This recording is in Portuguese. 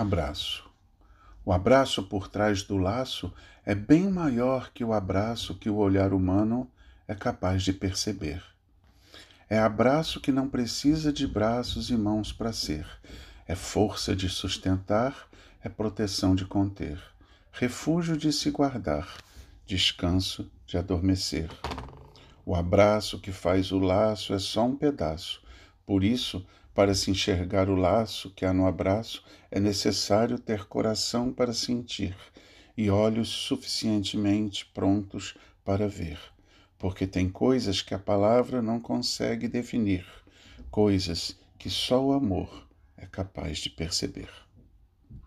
Abraço. O abraço por trás do laço é bem maior que o abraço que o olhar humano é capaz de perceber. É abraço que não precisa de braços e mãos para ser. É força de sustentar, é proteção de conter, refúgio de se guardar, descanso de adormecer. O abraço que faz o laço é só um pedaço. Por isso, para se enxergar o laço que há no abraço, é necessário ter coração para sentir e olhos suficientemente prontos para ver, porque tem coisas que a palavra não consegue definir, coisas que só o amor é capaz de perceber.